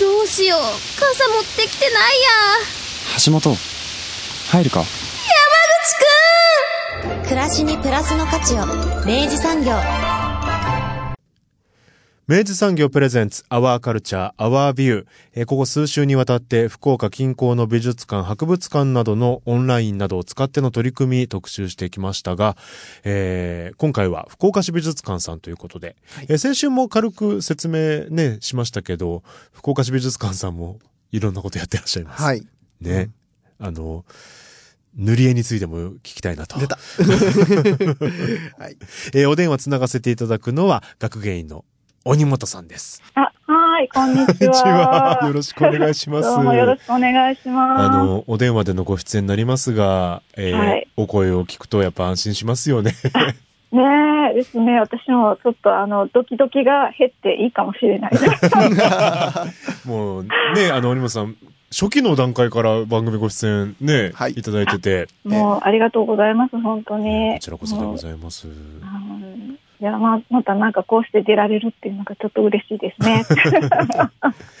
どうしよう。傘持ってきてないや。橋本、入るか？山口暮らしにプラスの価値を。明治産業明治産業プレゼンツアワーカルチャーアワービュー、えーここ数週にわたって福岡近郊の美術館博物館などのオンラインなどを使っての取り組み特集してきましたが、えー今回は福岡市美術館さんということで、えー先週も軽く説明ねしましたけど福岡市美術館さんもいろんなことやってらっしゃいます。はい。ね、あの塗り絵についても聞きたいなと。出た。はい。えーお電話つながせていただくのは学芸員の鬼本さんです。あ、はい、こんにちは。は。よろしくお願いします。どうもよろしくお願いします。あの、お電話でのご出演になりますが、えーはいお声を聞くとやっぱ安心しますよね。ねえ、ですね。私もちょっとあの、ドキドキが減っていいかもしれないです。もうね、あの、鬼本さん、初期の段階から番組ご出演ね、はいい、ただいてて、もう、ありがとうございます、本当に。こちらこそでございます。うんいや、まあ、またなんかこうして出られるっていうのがちょっと嬉しいですね。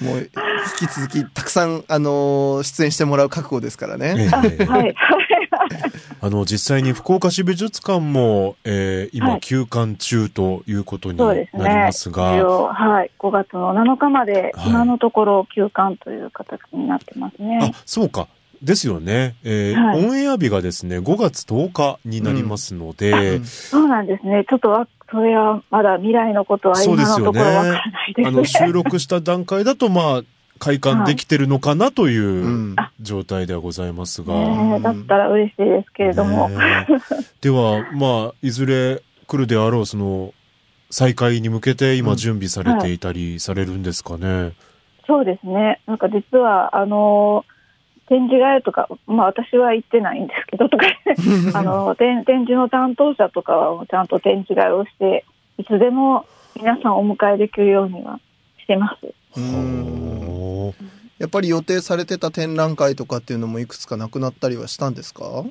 もう、引き続き、たくさん、あのー出演してもらう覚悟ですからえね。えはい。あの、実際に福岡市美術館も、えー今、はい休館中ということになりそうですね。ますが、一応はい。5月の7日まで、はい今のところ休館という形になってますね。あ、そうか。ですよね。えーはいオンエア日がですね、5月10日になりますので、そうなんですね。ちょっとわ、それはまだ未来のことは今のところわからないですあの、収録した段階だと、まあ、開館できてるのかなといううん状態ではございますが。ねえだったら嬉しいですけれども。ねえでは、まあ、いずれ来るであろう、その、再開に向けて今準備されていたりされるんですかね。そうですね。なんか実は、あの、展示会とか、まあ私は行ってないんですけど、とか、あの、展展示の担当者とかはちゃんと展示会をして、いつでも皆さんをお迎えできるようにはしてます。やっぱり予定されてた展覧会とかっていうのもいくつかなくなったりはしたんですか？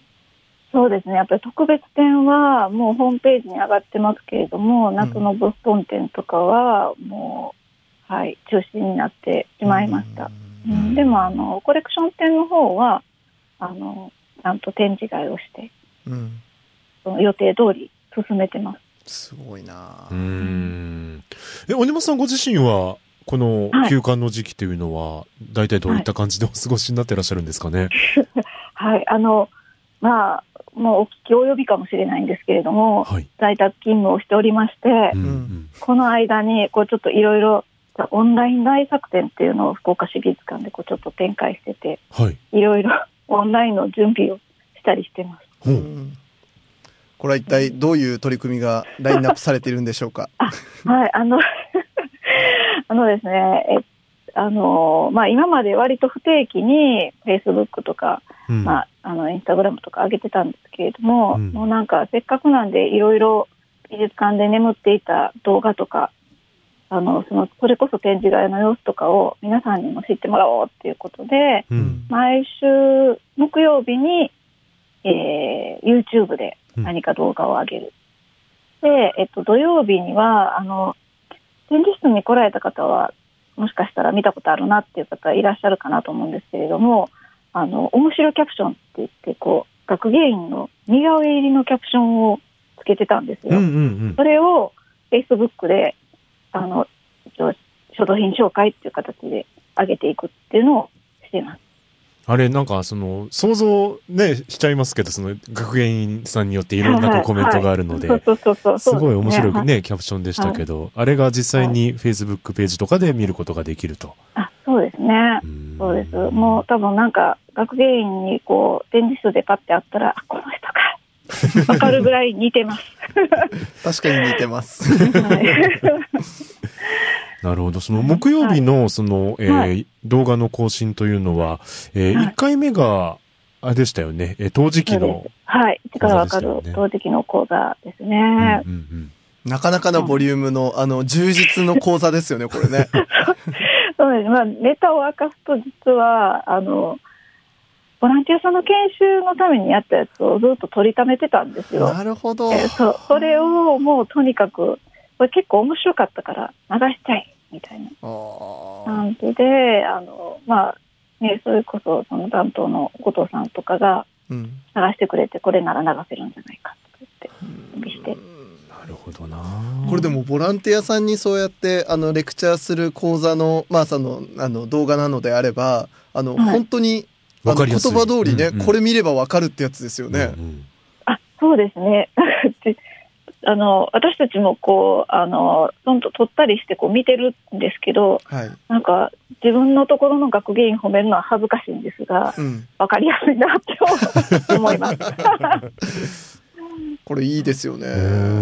そうですね。やっぱり特別展はもうホームページに上がってますけれども、夏のボストン展とかはもう、はい、中止になってしまいました。うんでもあのコレクション展の方はあのちゃんと展示会をしてうん。その予定通り進めてます。すごいなうーん。え、鬼本さんご自身は、このはい休館の時期というのは、大体どういった感じでお過ごしになってらっしゃるんですかね？はい、あのまあもうお聞き及びかもしれないんですけれども、はい。在宅勤務をしておりまして、うんうんこの間にこうちょっといろいろオンライン大作展っていうのを福岡市美術館でこうちょっと展開してて、はい。いろいろ オンラインの準備をしたりしてます。ほう。うん。これは一体どういう取り組みがラインナップされているんでしょうか？はい、あの、あのですね、えあの、まあ、今まで割と不定期に Facebook とか、うん。まあ、あの、インスタグラムとか上げてたんですけれども、うん。もうなんかせっかくなんでいろいろ美術館で眠っていた動画とか、あの、その、それこそ展示会の様子とかを皆さんにも知ってもらおうっていうことで、うん。毎週木曜日に、えー YouTube で何か動画を上げる。で、えっと、土曜日には、あの、展示室に来られた方は、もしかしたら見たことあるなっていう方いらっしゃるかなと思うんですけれども、あの、面白キャプションって言って、こう、学芸員の似顔絵入りのキャプションをつけてたんですよ。うんうんうんそ。れを Facebook で、あの、書道品紹介っていう形で上げていくっていうのをしています。あれ、なんか、その、想像ね、しちゃいますけど、その、学芸員さんによっていろんなコメントがあるので、そうそうそうそう。すごい面白くはいね、キャプションでしたけど、あれが実際に Facebook ページとかで見ることができると。あ、そうですね。んそうです。もう多分なんか、学芸員にこう、展示室でパッて会ったら、あ、この人か。わかるぐらい似てます。確かに似てます。はい。なるほど。その木曜日の、その、えーは動画の更新というのは、えーはい1回目が、あれでしたよね。えー、陶磁器の。はい。力わかる講座でしたよね陶磁器の講座ですね。うんうんうんなかなかのボリュームの、あの、充実の講座ですよね、これね。そうです。まあ、ネタを明かすと実は、あの、ボランティアさんの研修のためにやったやつをずっと取りためてたんですよ。なるほど。えーそう。それをもうとにかく、これ結構面白かったから流したい、みたいな感じで、あの、まあ、ね、それこそその担当の後藤さんとかがうん。流してくれて、これなら流せるんじゃないかって言して。なるほどな。これでもボランティアさんにそうやってあのレクチャーする講座のまあそのあの動画なのであればあの、はい本当にわかりやすい葉通りね、うんうんこれ見ればわかるってやつですよね。うんうんあ、そうですね。であの、私たちもこう、あの、どんどん撮ったりしてこう見てるんですけど、はい。なんか自分のところの学芸員褒めるのは恥ずかしいんですが、うん。わかりやすいなって思います。これいいですよね。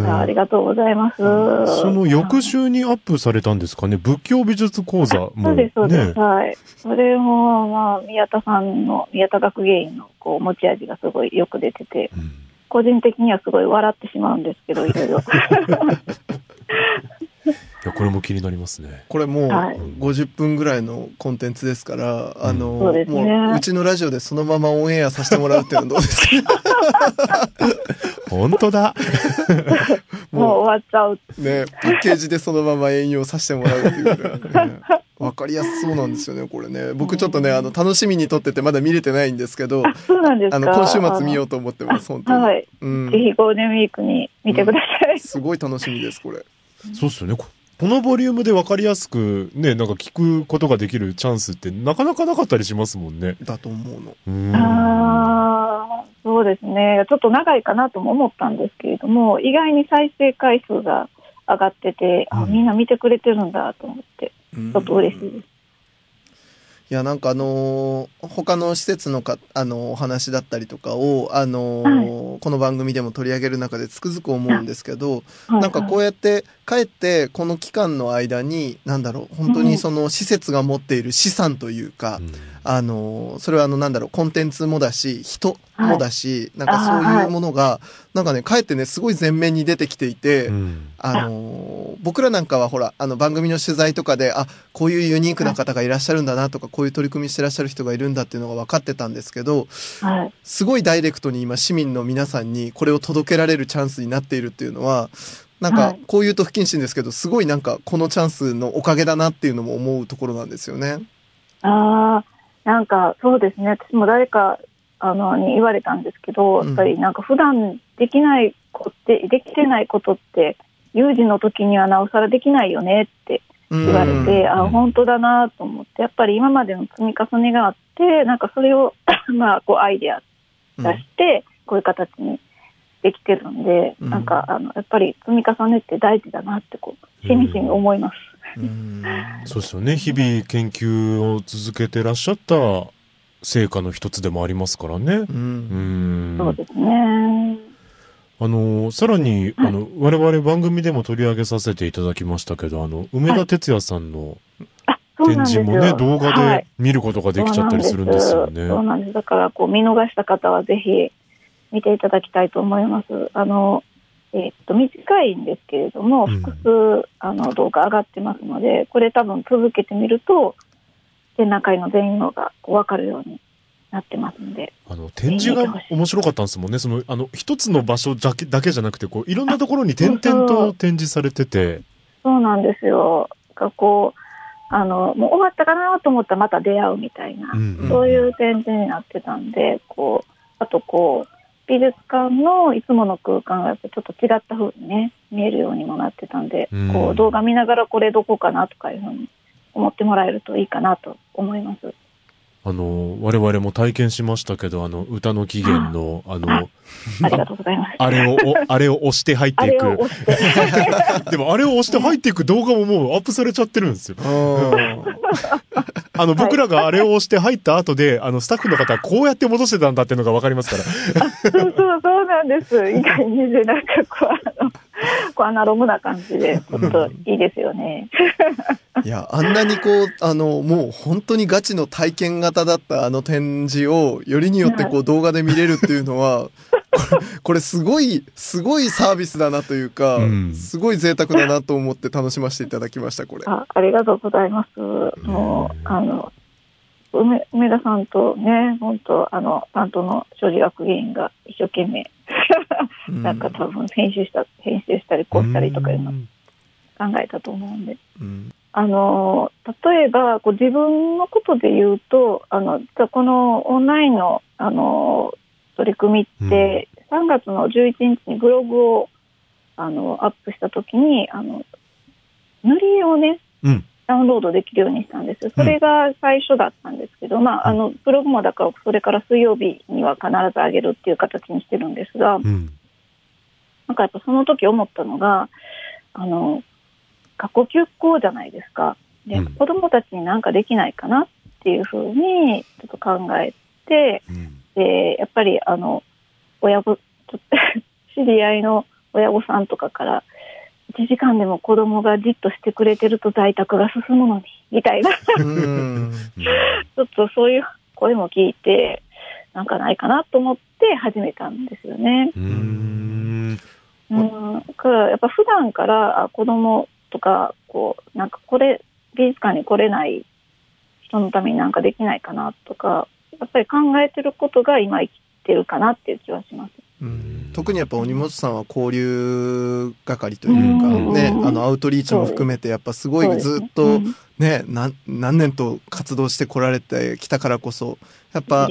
あありがとうございます。その翌週にアップされたんですかね？仏教美術講座も。そうです、そうです。ね。はい。それも、まあ、宮田さんの、宮田学芸員の、こう、持ち味がすごいよく出てて、うん個人的にはすごい笑ってしまうんですけど、いろいろ。いや、これも気になりますね。これもうはい50分ぐらいのコンテンツですから、あの、そうですねもううちのラジオでそのままオンエアさせてもらうっていうのはどうですか？本当だ。もう終わっちゃう。ね、パッケージでそのまま営業させてもらうっていうぐらいね。わかりやすそうなんですよね、これね。僕ちょっとね、あの、楽しみに撮っててまだ見れてないんですけど、あ、そうなんですか？あの、今週末見ようと思ってます、本当に。はい。うんぜ。ひゴールデンウィークに見てください。すごい楽しみです、これ。そうっすよね。ここのボリュームで分かりやすくね、なんか聞くことができるチャンスってなかなかなかったりしますもんね。だと思うの。うん。ああ、そうですね。ちょっと長いかなとも思ったんですけれども、意外に再生回数が上がってて、あ、うんみんな見てくれてるんだと思って、うんちょっと嬉しいです。いや、なんかあのー他の施設のか、あのーお話だったりとかを、あのーこの番組でも取り上げる中でつくづく思うんですけど、はいなんかこうやって帰ってこの期間の間に、なんだろう、本当にその施設が持っている資産というか、あの、それはあの、なんだろう、コンテンツもだし、人もだし、なんかそういうものが、なんかね、かえってね、すごい前面に出てきていて、うん。あの、僕らなんかはほら、あの、番組の取材とかで、あ、こういうユニークな方がいらっしゃるんだなとか、こういう取り組みしてらっしゃる人がいるんだっていうのが分かってたんですけど、はい。すごいダイレクトに今、市民の皆さんにこれを届けられるチャンスになっているっていうのは、なんかはい、こう言うと不謹慎ですけど、すごいなんか、このチャンスのおかげだなっていうのも思うところなんですよね。ああ、なんかそうですね。私も誰か、あの、に言われたんですけど、うん。やっぱりなんか普段できないこって、できてないことって、有事の時にはなおさらできないよねって言言われて、あ、うん。本当だなと思って、やっぱり今までの積み重ねがあって、なんかそれを、まあ、こうアイデア出して、こういう形にできてるんで、うんなんか、あの、やっぱり積み重ねって大事だなって、こう、しみじみ思います。うん そうですよね。日々研究を続けてらっしゃった成果の一つでもありますからね。ううんん。そうですね。あの、さらに、あの、我々番組でも取り上げさせていただきましたけど、あの、梅田哲也さんの展。示もね、動画はいで見ることができちゃったりするんですよね。そうなんです。だから、こう、見逃した方はぜひ見ていただきたいと思います。あの、えっと、短いんですけれども、うん複数、あの、動画上がってますので、これ多分続けてみると、展覧会の全容がこう分かるようになってますので、あの、展示が面白かったんですもんね。その、あの、一つの場所だけだけじゃなくて、こう、いろんなところに点々と展示されてて、そうなんですよ。がこう、あの、もう終わったかなと思ったらまた出会うみたいな、うんうんそういう展示になってたんで、こう、あとこう、美術館のいつもの空間がやっぱちょっと違った風にね、見えるようにもなってたんで、うんこう、動画見ながらこれどこかなとかいうふうに思ってもらえるといいかなと思います。あの、我々も体験しましたけど、あの、歌の起源の、あの、ありがとうございます。あれを、おあれを押して入っていく。でも、あれを押して入っていく動画ももうアップされちゃってるんですよ。あの、僕らがあれを押して入った後で、あの、スタッフの方はこうやって戻してたんだっていうのがわかりますから。そうそうそうなんです。意外にね、なんかこう、あの、こうアナログな感じで、ちょっといいですよね。いや、あんなにこう、あの、もう本当にガチの体験型だったあの展示を、よりによってこう動画で見れるっていうのは、これ、これすごい、すごいサービスだなというか、うんすごい贅沢だなと思って楽しませていただきました、これ。あありがとうございます。もう、あの、梅梅田さんとね、本当あの、担当の所持学芸員が一生懸命、なんか多分編集した、編集したりこうしたりとかいうの考えたと思うんで。うんあの、例えば、こう自分のことで言うと、あの、実はこのオンラインの、あの、取り組みって、3月の11日にブログを、あの、アップしたときに、あの、塗り絵をね、うん。ダウンロードできるようにしたんです。それが最初だったんですけど、まあ、あの、ブログもだから、それから水曜日には必ず上げるっていう形にしてるんですが、うん。なんかやっぱその時思ったのが、あの、過去休校じゃないですか。で、うん子供たちになんかできないかなっていうふうにちょっと考えて、うん。で、やっぱりあの、親御、ちょっと知り合いの親御さんとかから、1時間でも子供がじっとしてくれてると在宅が進むのに、みたいな、ちうん。ょっとそういう声も聞いて、なんかないかなと思って始めたんですよね。うーん。うん、だからやっぱ普段からあ子供とかこうなんかこれ美術館に来れない人のためになんかできないかなとかやっぱり考えてることが今生きてるかなっていう気はします。うん。特にやっぱ鬼本さんは交流係というかうん。ね、あのアウトリーチも含めてやっぱすごいずっとうん。ね、何何年と活動してこられてきたからこそ、やっぱ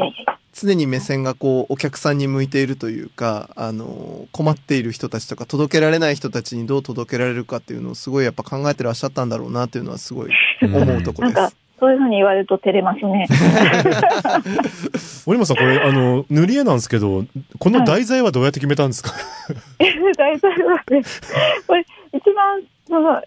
常に目線がこうお客さんに向いているというか、あの、困っている人たちとか届けられない人たちにどう届けられるかっていうのをすごいやっぱ考えてらっしゃったんだろうなっていうのはすごい思うとこなんかです。そういうふうに言われると照れますね。森本さん、これ、あの、塗り絵なんですけど、この題材はどうやって決めたんですか、大体はね、これ一番その3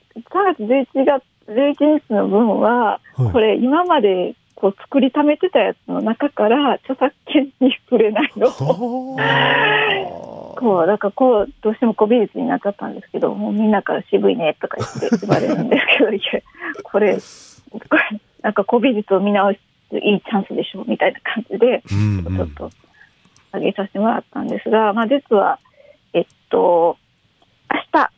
月11月11日の分は、はいこれ今までこう作りためてたやつの中から著作権に触れないの。を こう、だからこう、どうしても古美術になっちゃったんですけど、もうみんなから渋いねとか言って言われるんですけど、いや、これ、これ、なんか古美術を見直すいいチャンスでしょみたいな感じで、うんちょっと上げさせてもらったんですが、まあ実は、えっと、明日、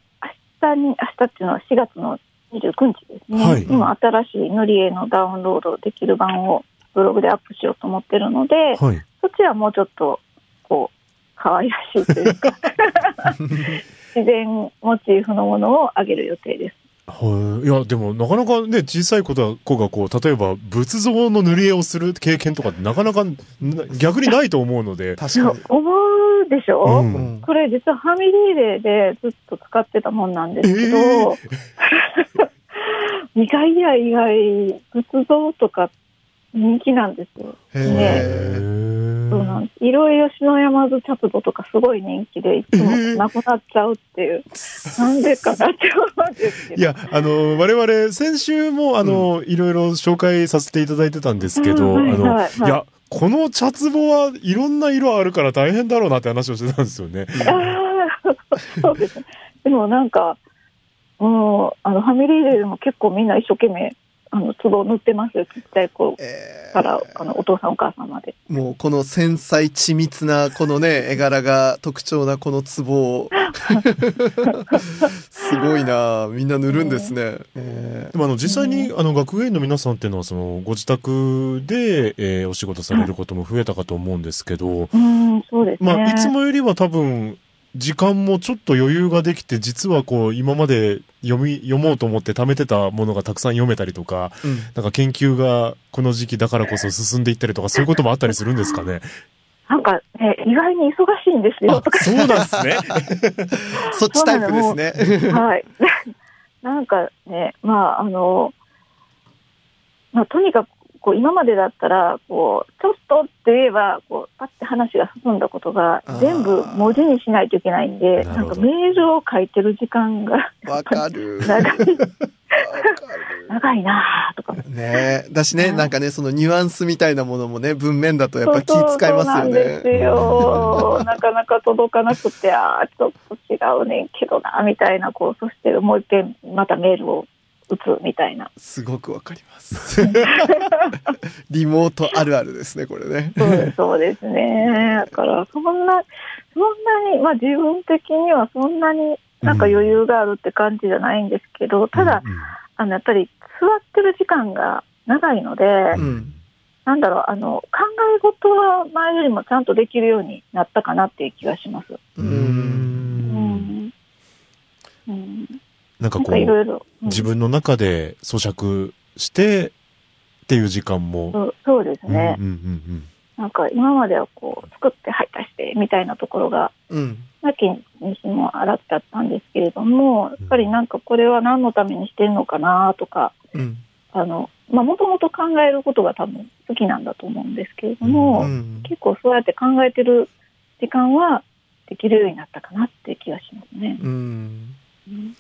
明日に、明日っていうのは4月の29日ですね。はい今新しい塗り絵のダウンロードできる版をブログでアップしようと思ってるので、はい。そっちはもうちょっと、こう、可愛らしいというか、自然モチーフのものをあげる予定です。はい。いや、でも、なかなかね、小さい子が、子がこう、例えば、仏像の塗り絵をする経験とかって、なかなか、な逆にないと思うので。確かに。思うでしょ、うんうんこれ実はファミリーデーでずっと使ってたもんなんですけど、意外や意外、仏像とか人気なんですよ。へへえ。ーそうなんです。いろいろ篠山津茶壺とかすごい人気で、いつもなくなっちゃうっていう、なんでかなって思うんですけど。いや、あの、我々、先週も、あの、いろいろ紹介させていただいてたんですけど、あの、はいはいいや、この茶壺はいろんな色あるから大変だろうなって話をしてたんですよね。ああ、そうですね。でもなんか、もう、あの、ファミリーデーでも結構みんな一生懸命、あの、壺を塗ってますよ。ちっちゃい子えから、あの、お父さんお母さんまで。ーもうこの繊細緻密なこのね、絵柄が特徴なこの壺を。すごいなみんな塗るんですね。えでもあの実際にあの学芸員の皆さんっていうのはそのご自宅で、えーお仕事されることも増えたかと思うんですけど、うん、そうですね。まあいつもよりは多分時間もちょっと余裕ができて実はこう今まで読み読もうと思って貯めてたものがたくさん読めたりとか、ーうんなんか研究がこの時期だからこそ進んでいったりとかそういうこともあったりするんですかね？なんかね、意外に忙しいんですよ、あとか。そうなんですね。そっちタイプですね。はい。なんかね、まあ、あの、まあ、とにかく、こう、今までだったら、こう、ちょっとって言えば、こう、パッて話が進んだことが全部文字にしないといけないんで、なんかメールを書いてる時間が、わかる。長い。長いなぁとか。ねだしね、なんかね、そのニュアンスみたいなものもね、文面だとやっぱ気使いますよね。よ。なかなか届かなくて、ああ、ちょっと違うねんけどな、みたいな、こう、そしてもう一遍またメールを打つみたいな。すごくわかります。リモートあるあるですね、これね。そうですそうですね。だから、そんな、そんなに、まあ自分的にはそんなになんか余裕があるって感じじゃないんですけど、ただ、あの、やっぱり座ってる時間が長いので、うん。なんだろう、あの、考え事は前よりもちゃんとできるようになったかなっていう気がします。う。うん。うんん。うん。なんかこう、かいろいろ。うん自分の中で咀嚼してっていう時間も。そうそうですね、うんうんうんなんか今まではこう、作って、はい、出して、みたいなところが、うん。なきにしもあらっちゃったんですけれども、やっぱりなんかこれは何のためにしてんのかなとか、うん。あの、まあ、もともと考えることが多分好きなんだと思うんですけれども、うん。結構そうやって考えてる時間はできるようになったかなっていう気がしますね。うん。うん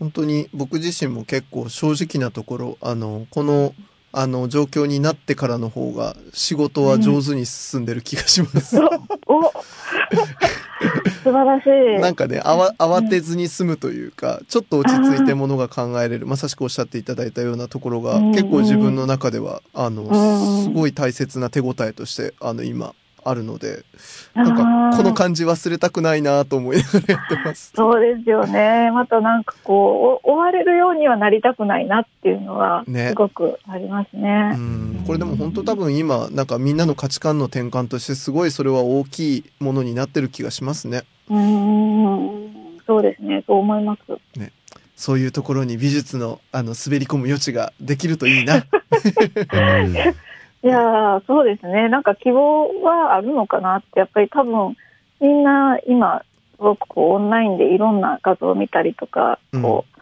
本当に僕自身も結構正直なところ、あの、この、あの、状況になってからの方が仕事は上手に進んでる気がします。おお 素晴らしい。なんかね、あわ、慌てずに済むというか、ちょっと落ち着いてものが考えれる、まさしくおっしゃっていただいたようなところが、うん。結構自分の中では、あの、ん。すごい大切な手応えとして、あの、今、あるので、なんか、この感じ忘れたくないなと思いながらやってます。そうですよね。またなんかこう、お追われるようにはなりたくないなっていうのは、ねすごくありますうね。ん、これでも本当多分今、なんかみんなの価値観の転換としてすごいそれは大きいものになってる気がしますね。うーん、そうですね。そう思います。そういうところに美術の、あの、滑り込む余地ができるといいな。うん。いやーそうですね。なんか希望はあるのかなって、やっぱり多分、みんな今、すごくこうオンラインでいろんな画像を見たりとか、こう、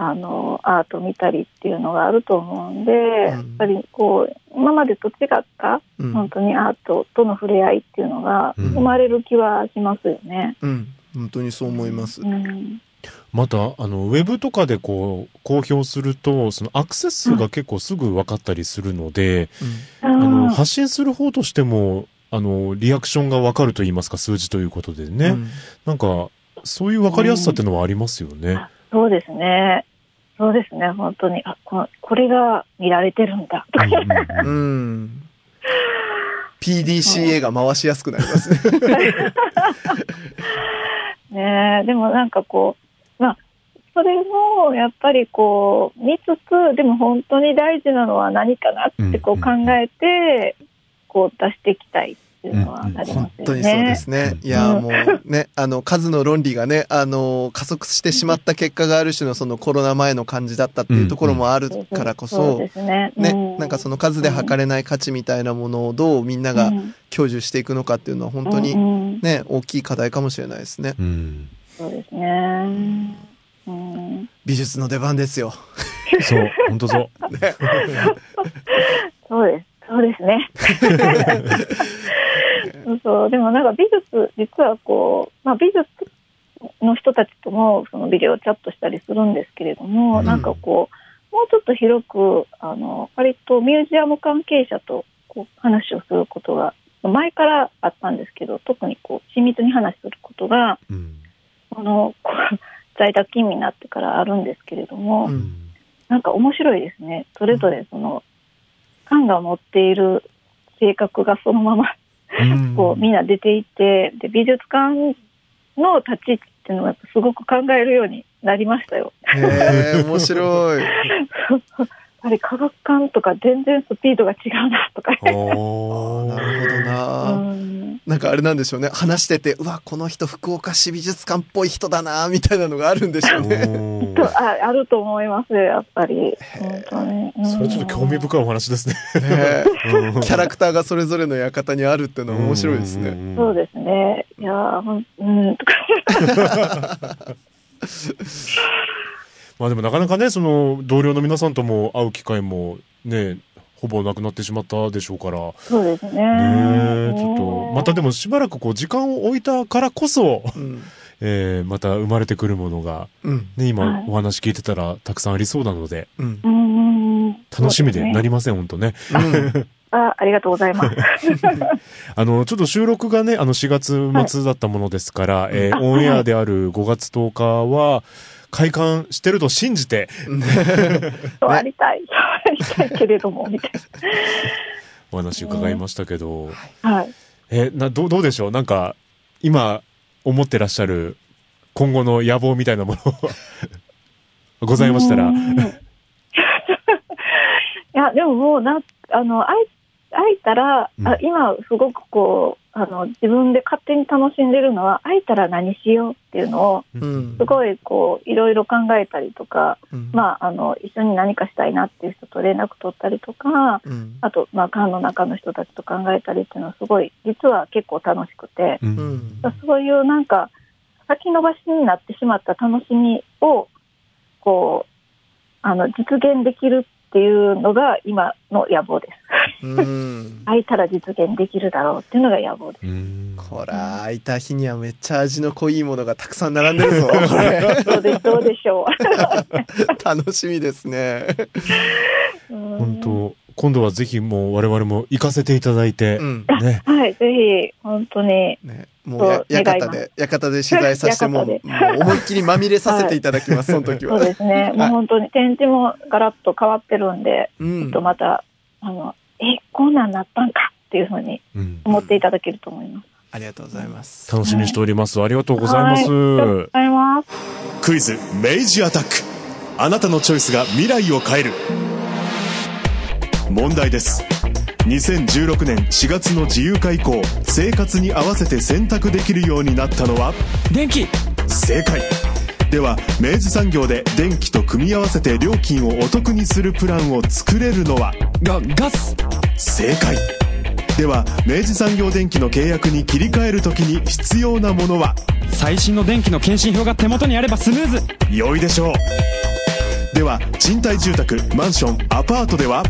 あの、アート見たりっていうのがあると思うんで、やっぱりこう、今までと違った、うん。本当にアートとの触れ合いっていうのがうん生まれる気はしますよね。うん。本当にそう思います。うん。また、あの、ウェブとかでこう、公表すると、そのアクセス数が結構すぐ分かったりするので、あの、あー発信する方としても、あの、リアクションが分かると言いますか、数字ということでね。うんなんか、そういう分かりやすさっていうのはありますよね。あそうですね。そうですね、本当に。あ、ここれが見られてるんだ。うんうんうん。PDCA が回しやすくなりますね。ねえでもなんかこう、まあ、それもやっぱりこう、見つつ、でも本当に大事なのは何かなってこう考えて、こう出していきたいっていうのはありますよね。本当にそうですね。いや、もうね、あの、数の論理がね、あの、加速してしまった結果がある種のそのコロナ前の感じだったっていうところもあるからこそうそで、すね。なんかその数で測れない価値みたいなものをどうみんながうん享受していくのかっていうのは本当うにね、大きい課題かもしれないですね。うん。そうですね。うん、美術の出番ですよ。そう、本当そう。そうです。そうですね。そ うそう。でもなんか美術、実はこう、まあ美術の人たちともそのビデオチャットしたりするんですけれども、うんなんかこう、もうちょっと広く、あの、割とミュージアム関係者とこう話をすることが、前からあったんですけど、特にこう、親密に話することが、うん。この、在宅勤務になってからあるんですけれども、うんなんか面白いですね。それぞれその、缶が持っている性格がそのまま、うんこう、みんな出ていて、で、美術館の立ち位置っていうのはすごく考えるようになりましたよ。へえ、面白い。やっぱり科学館とか全然スピードが違うなとか。おなるほどうな。んなんかあれなんでしょうね。話してて、うわ、この人福岡市美術館っぽい人だな、みたいなのがあるんでしょうね。とああると思いますよ、やっぱり。本当に。うんそれちょっと興味深いお話ですね。キャラクターがそれぞれの館にあるっていうのは面白いですね。ねそうですね。いやーほん、うん、とか。まあでもなかなかね、その同僚の皆さんとも会う機会もね、ほぼなくなってしまったでしょうから。そうですね。ねえ、ちょっと、またでもしばらくこう時間を置いたからこそ、うん えーまた生まれてくるものが、うん。ね、今はいお話聞いてたらたくさんありそうなので。楽しみでなり。りません、本当ね。うん。あ、ありがとうございます。あの、ちょっと収録がね、あの4月末だったものですから、えーあオンエアである5月10日は、開館してると信じてそうありたい。ありたいけれども、みたい お話伺いましたけど、な。はい。え、な、どう、どうでしょう？なんか、今、思ってらっしゃる、今後の野望みたいなもの ございましたら。う、ん。いや、でももうな、あの、会い、会えたら、うんあ今すごくこう、あの、自分で勝手に楽しんでるのは、会えたら何しようっていうのを、うんすごいこう、いろいろ考えたりとか、うん。まあ、あの、一緒に何かしたいなっていう人と連絡取ったりとか、うん。あと、まあ、館の中の人たちと考えたりっていうのはすごい、実は結構楽しくて。そういうなんか、先延ばしになってしまった楽しみを、こう、あの、実現できるっていうのが今の野望です。うん。空いたら実現できるだろうっていうのが野望です。うんこら、開いた日にはめっちゃ味の濃いものがたくさん並んでるぞ。どうでどうでしょ 楽しみですね。本当今度はぜひもう我々も行かせていただいてう、ん。ね。はい、ぜひ、本当に、ね、もう館で、館で取材させても、もう思いっきりまみれさせていただきます、その時は。そうですね。もう本当に展示もガラッと変わってるんで、うんちょっとまた、あの、え、こんなんなったんかっていうふうにうん思っていただけると思います。ありがとうございます。楽しみにしております。ありがとうございます。はいありがとうございます。クイズ明治アタックあなたのチョイスが未来を変える問題です2016年4月の自由化以降生活に合わせて選択できるようになったのは？電気。正解。では明治産業で電気と組み合わせて料金をお得にするプランを作れるのは？が、ガス。正解。では明治産業電機の契約に切り替えるときに必要なものは？最新の電気の検針票が手元にあればスムーズ。良いでしょう。では賃貸住宅マンションアパートでは？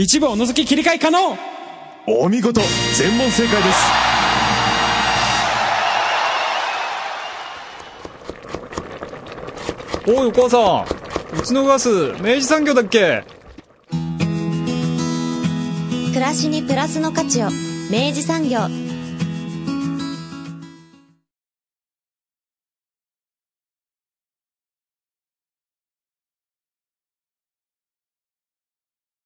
一部を除き切り替え可能。お見事。全問正解です。おいお母さん。うちのガス明治産業だっけ？暮らしにプラスの価値を。明治産業